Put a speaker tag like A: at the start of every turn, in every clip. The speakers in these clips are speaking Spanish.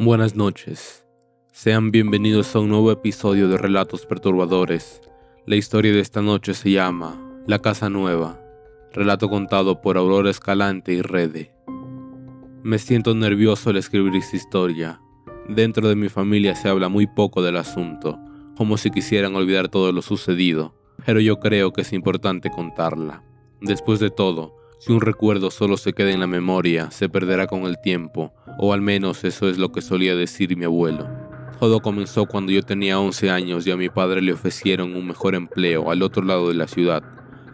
A: Buenas noches. Sean bienvenidos a un nuevo episodio de Relatos Perturbadores. La historia de esta noche se llama La Casa Nueva, relato contado por Aurora Escalante y Rede. Me siento nervioso al escribir esta historia. Dentro de mi familia se habla muy poco del asunto, como si quisieran olvidar todo lo sucedido, pero yo creo que es importante contarla. Después de todo, si un recuerdo solo se queda en la memoria, se perderá con el tiempo, o al menos eso es lo que solía decir mi abuelo. Todo comenzó cuando yo tenía 11 años y a mi padre le ofrecieron un mejor empleo al otro lado de la ciudad.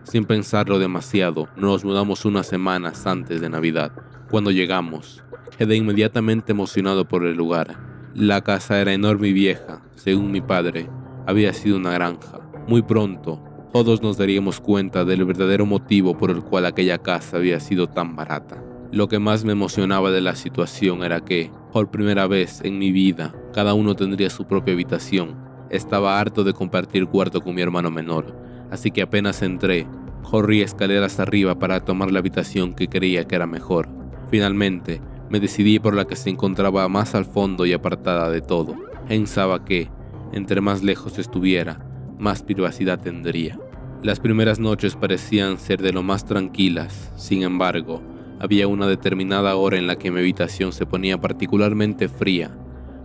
A: Sin pensarlo demasiado, nos mudamos unas semanas antes de Navidad. Cuando llegamos, quedé inmediatamente emocionado por el lugar. La casa era enorme y vieja, según mi padre, había sido una granja. Muy pronto, todos nos daríamos cuenta del verdadero motivo por el cual aquella casa había sido tan barata. Lo que más me emocionaba de la situación era que, por primera vez en mi vida, cada uno tendría su propia habitación. Estaba harto de compartir cuarto con mi hermano menor, así que apenas entré, corrí escaleras arriba para tomar la habitación que creía que era mejor. Finalmente, me decidí por la que se encontraba más al fondo y apartada de todo. Pensaba que, entre más lejos estuviera, más privacidad tendría. Las primeras noches parecían ser de lo más tranquilas, sin embargo, había una determinada hora en la que mi habitación se ponía particularmente fría,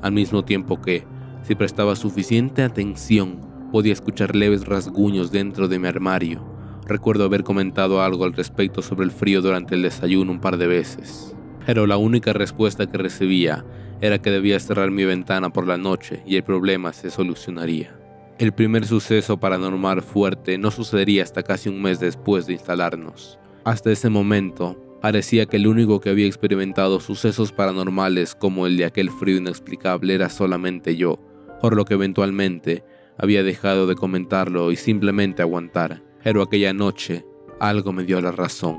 A: al mismo tiempo que, si prestaba suficiente atención, podía escuchar leves rasguños dentro de mi armario. Recuerdo haber comentado algo al respecto sobre el frío durante el desayuno un par de veces, pero la única respuesta que recibía era que debía cerrar mi ventana por la noche y el problema se solucionaría. El primer suceso paranormal fuerte no sucedería hasta casi un mes después de instalarnos. Hasta ese momento, parecía que el único que había experimentado sucesos paranormales como el de aquel frío inexplicable era solamente yo, por lo que eventualmente había dejado de comentarlo y simplemente aguantar. Pero aquella noche, algo me dio la razón.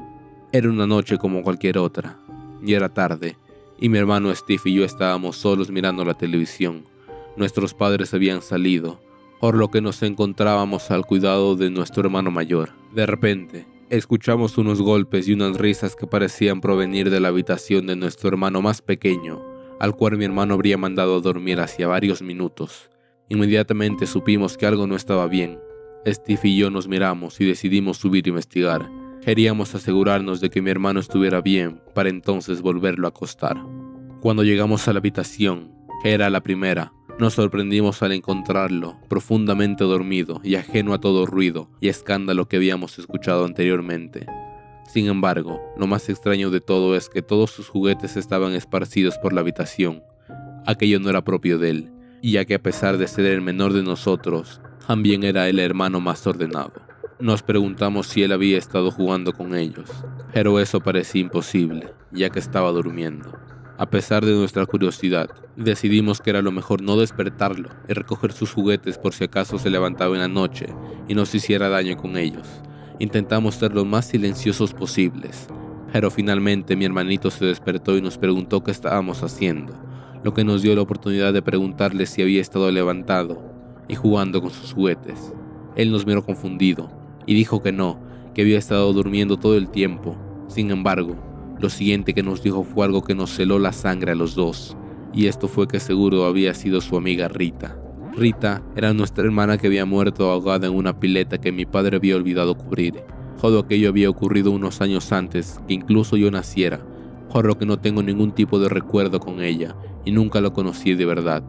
A: Era una noche como cualquier otra, y era tarde, y mi hermano Steve y yo estábamos solos mirando la televisión. Nuestros padres habían salido, por lo que nos encontrábamos al cuidado de nuestro hermano mayor. De repente, escuchamos unos golpes y unas risas que parecían provenir de la habitación de nuestro hermano más pequeño, al cual mi hermano habría mandado a dormir hacía varios minutos. Inmediatamente supimos que algo no estaba bien. Steve y yo nos miramos y decidimos subir a investigar. Queríamos asegurarnos de que mi hermano estuviera bien para entonces volverlo a acostar. Cuando llegamos a la habitación, que era la primera, nos sorprendimos al encontrarlo profundamente dormido y ajeno a todo ruido y escándalo que habíamos escuchado anteriormente. Sin embargo, lo más extraño de todo es que todos sus juguetes estaban esparcidos por la habitación. Aquello no era propio de él, y ya que a pesar de ser el menor de nosotros, también era el hermano más ordenado. Nos preguntamos si él había estado jugando con ellos, pero eso parecía imposible, ya que estaba durmiendo. A pesar de nuestra curiosidad, decidimos que era lo mejor no despertarlo y recoger sus juguetes por si acaso se levantaba en la noche y nos hiciera daño con ellos. Intentamos ser lo más silenciosos posibles, pero finalmente mi hermanito se despertó y nos preguntó qué estábamos haciendo, lo que nos dio la oportunidad de preguntarle si había estado levantado y jugando con sus juguetes. Él nos miró confundido y dijo que no, que había estado durmiendo todo el tiempo. Sin embargo, lo siguiente que nos dijo fue algo que nos celó la sangre a los dos, y esto fue que seguro había sido su amiga Rita. Rita era nuestra hermana que había muerto ahogada en una pileta que mi padre había olvidado cubrir. Todo aquello había ocurrido unos años antes que incluso yo naciera, por lo que no tengo ningún tipo de recuerdo con ella y nunca lo conocí de verdad.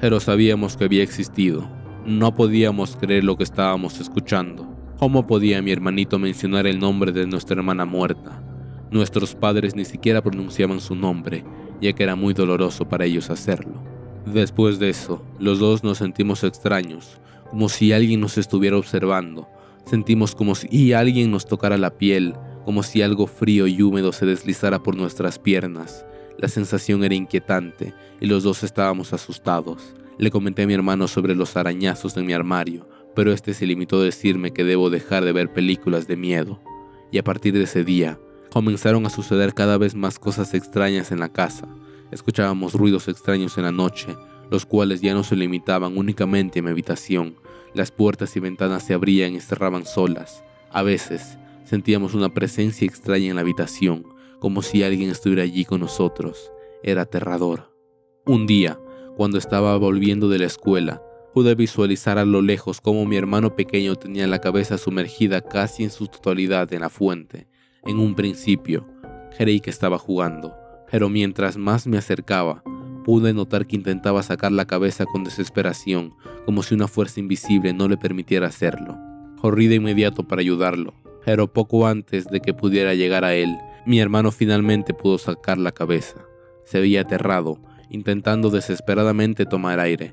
A: Pero sabíamos que había existido. No podíamos creer lo que estábamos escuchando. ¿Cómo podía mi hermanito mencionar el nombre de nuestra hermana muerta? Nuestros padres ni siquiera pronunciaban su nombre, ya que era muy doloroso para ellos hacerlo. Después de eso, los dos nos sentimos extraños, como si alguien nos estuviera observando. Sentimos como si alguien nos tocara la piel, como si algo frío y húmedo se deslizara por nuestras piernas. La sensación era inquietante y los dos estábamos asustados. Le comenté a mi hermano sobre los arañazos en mi armario, pero este se limitó a decirme que debo dejar de ver películas de miedo. Y a partir de ese día, Comenzaron a suceder cada vez más cosas extrañas en la casa. Escuchábamos ruidos extraños en la noche, los cuales ya no se limitaban únicamente a mi habitación. Las puertas y ventanas se abrían y cerraban solas. A veces sentíamos una presencia extraña en la habitación, como si alguien estuviera allí con nosotros. Era aterrador. Un día, cuando estaba volviendo de la escuela, pude visualizar a lo lejos cómo mi hermano pequeño tenía la cabeza sumergida casi en su totalidad en la fuente. En un principio, creí que estaba jugando, pero mientras más me acercaba, pude notar que intentaba sacar la cabeza con desesperación, como si una fuerza invisible no le permitiera hacerlo. Corrí de inmediato para ayudarlo, pero poco antes de que pudiera llegar a él, mi hermano finalmente pudo sacar la cabeza. Se veía aterrado, intentando desesperadamente tomar aire.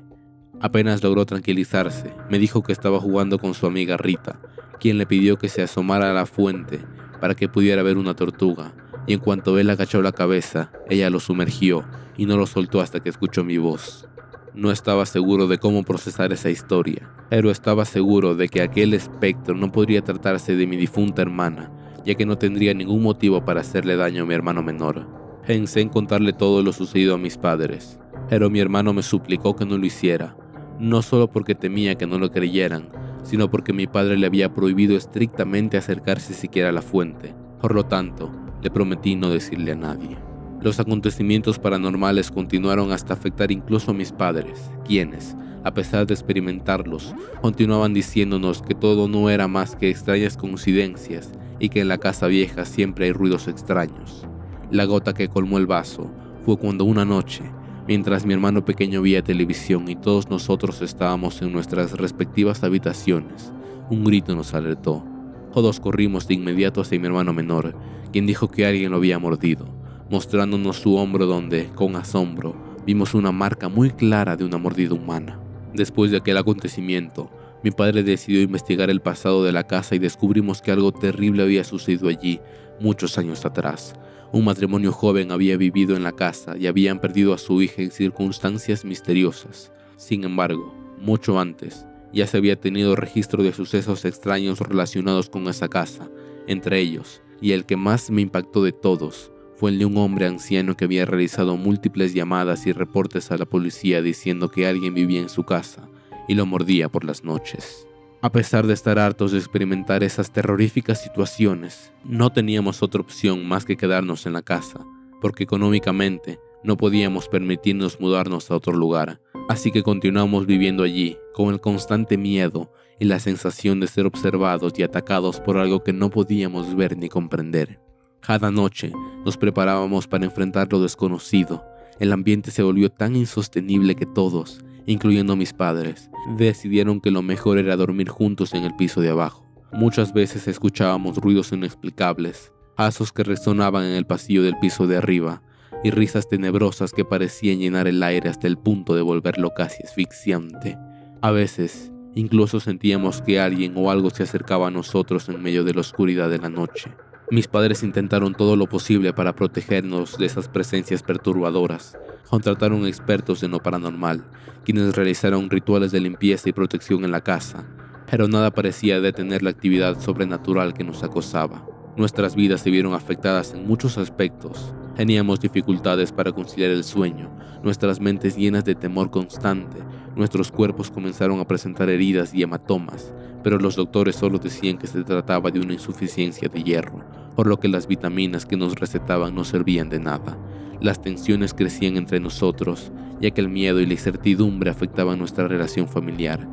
A: Apenas logró tranquilizarse, me dijo que estaba jugando con su amiga Rita, quien le pidió que se asomara a la fuente para que pudiera ver una tortuga, y en cuanto él agachó la cabeza, ella lo sumergió y no lo soltó hasta que escuchó mi voz. No estaba seguro de cómo procesar esa historia, pero estaba seguro de que aquel espectro no podría tratarse de mi difunta hermana, ya que no tendría ningún motivo para hacerle daño a mi hermano menor. Pensé en contarle todo lo sucedido a mis padres, pero mi hermano me suplicó que no lo hiciera, no solo porque temía que no lo creyeran, sino porque mi padre le había prohibido estrictamente acercarse siquiera a la fuente. Por lo tanto, le prometí no decirle a nadie. Los acontecimientos paranormales continuaron hasta afectar incluso a mis padres, quienes, a pesar de experimentarlos, continuaban diciéndonos que todo no era más que extrañas coincidencias y que en la casa vieja siempre hay ruidos extraños. La gota que colmó el vaso fue cuando una noche Mientras mi hermano pequeño veía televisión y todos nosotros estábamos en nuestras respectivas habitaciones, un grito nos alertó. Todos corrimos de inmediato hacia mi hermano menor, quien dijo que alguien lo había mordido, mostrándonos su hombro donde, con asombro, vimos una marca muy clara de una mordida humana. Después de aquel acontecimiento, mi padre decidió investigar el pasado de la casa y descubrimos que algo terrible había sucedido allí muchos años atrás, un matrimonio joven había vivido en la casa y habían perdido a su hija en circunstancias misteriosas. Sin embargo, mucho antes, ya se había tenido registro de sucesos extraños relacionados con esa casa, entre ellos, y el que más me impactó de todos, fue el de un hombre anciano que había realizado múltiples llamadas y reportes a la policía diciendo que alguien vivía en su casa y lo mordía por las noches. A pesar de estar hartos de experimentar esas terroríficas situaciones, no teníamos otra opción más que quedarnos en la casa, porque económicamente no podíamos permitirnos mudarnos a otro lugar, así que continuamos viviendo allí con el constante miedo y la sensación de ser observados y atacados por algo que no podíamos ver ni comprender. Cada noche nos preparábamos para enfrentar lo desconocido. El ambiente se volvió tan insostenible que todos, incluyendo mis padres, decidieron que lo mejor era dormir juntos en el piso de abajo. Muchas veces escuchábamos ruidos inexplicables, pasos que resonaban en el pasillo del piso de arriba y risas tenebrosas que parecían llenar el aire hasta el punto de volverlo casi asfixiante. A veces, incluso sentíamos que alguien o algo se acercaba a nosotros en medio de la oscuridad de la noche. Mis padres intentaron todo lo posible para protegernos de esas presencias perturbadoras. Contrataron expertos en lo paranormal, quienes realizaron rituales de limpieza y protección en la casa, pero nada parecía detener la actividad sobrenatural que nos acosaba. Nuestras vidas se vieron afectadas en muchos aspectos. Teníamos dificultades para conciliar el sueño, nuestras mentes llenas de temor constante, nuestros cuerpos comenzaron a presentar heridas y hematomas, pero los doctores solo decían que se trataba de una insuficiencia de hierro, por lo que las vitaminas que nos recetaban no servían de nada. Las tensiones crecían entre nosotros, ya que el miedo y la incertidumbre afectaban nuestra relación familiar.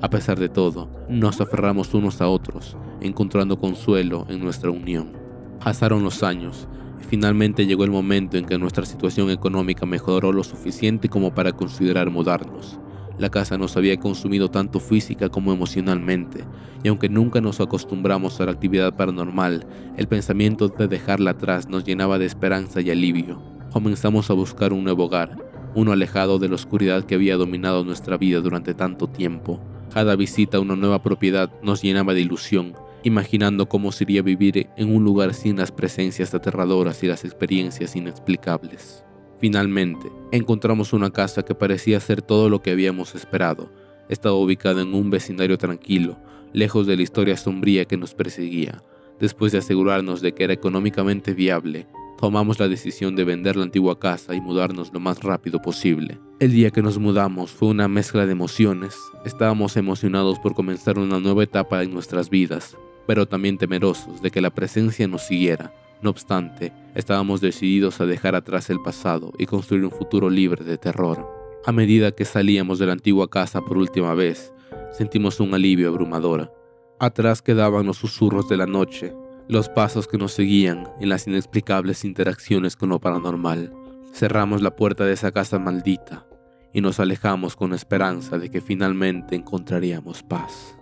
A: A pesar de todo, nos aferramos unos a otros, encontrando consuelo en nuestra unión. Pasaron los años, y finalmente llegó el momento en que nuestra situación económica mejoró lo suficiente como para considerar mudarnos. La casa nos había consumido tanto física como emocionalmente, y aunque nunca nos acostumbramos a la actividad paranormal, el pensamiento de dejarla atrás nos llenaba de esperanza y alivio. Comenzamos a buscar un nuevo hogar, uno alejado de la oscuridad que había dominado nuestra vida durante tanto tiempo. Cada visita a una nueva propiedad nos llenaba de ilusión, imaginando cómo sería vivir en un lugar sin las presencias aterradoras y las experiencias inexplicables. Finalmente, encontramos una casa que parecía ser todo lo que habíamos esperado. Estaba ubicada en un vecindario tranquilo, lejos de la historia sombría que nos perseguía. Después de asegurarnos de que era económicamente viable, tomamos la decisión de vender la antigua casa y mudarnos lo más rápido posible. El día que nos mudamos fue una mezcla de emociones. Estábamos emocionados por comenzar una nueva etapa en nuestras vidas, pero también temerosos de que la presencia nos siguiera No obstante, estábamos decididos a dejar atrás el pasado y construir un futuro libre de terror. A medida que salíamos de la antigua casa por última vez, sentimos un alivio abrumador. Atrás quedaban los susurros de la noche, los pasos que nos seguían en las inexplicables interacciones con lo paranormal. Cerramos la puerta de esa casa maldita y nos alejamos con esperanza de que finalmente encontraríamos paz.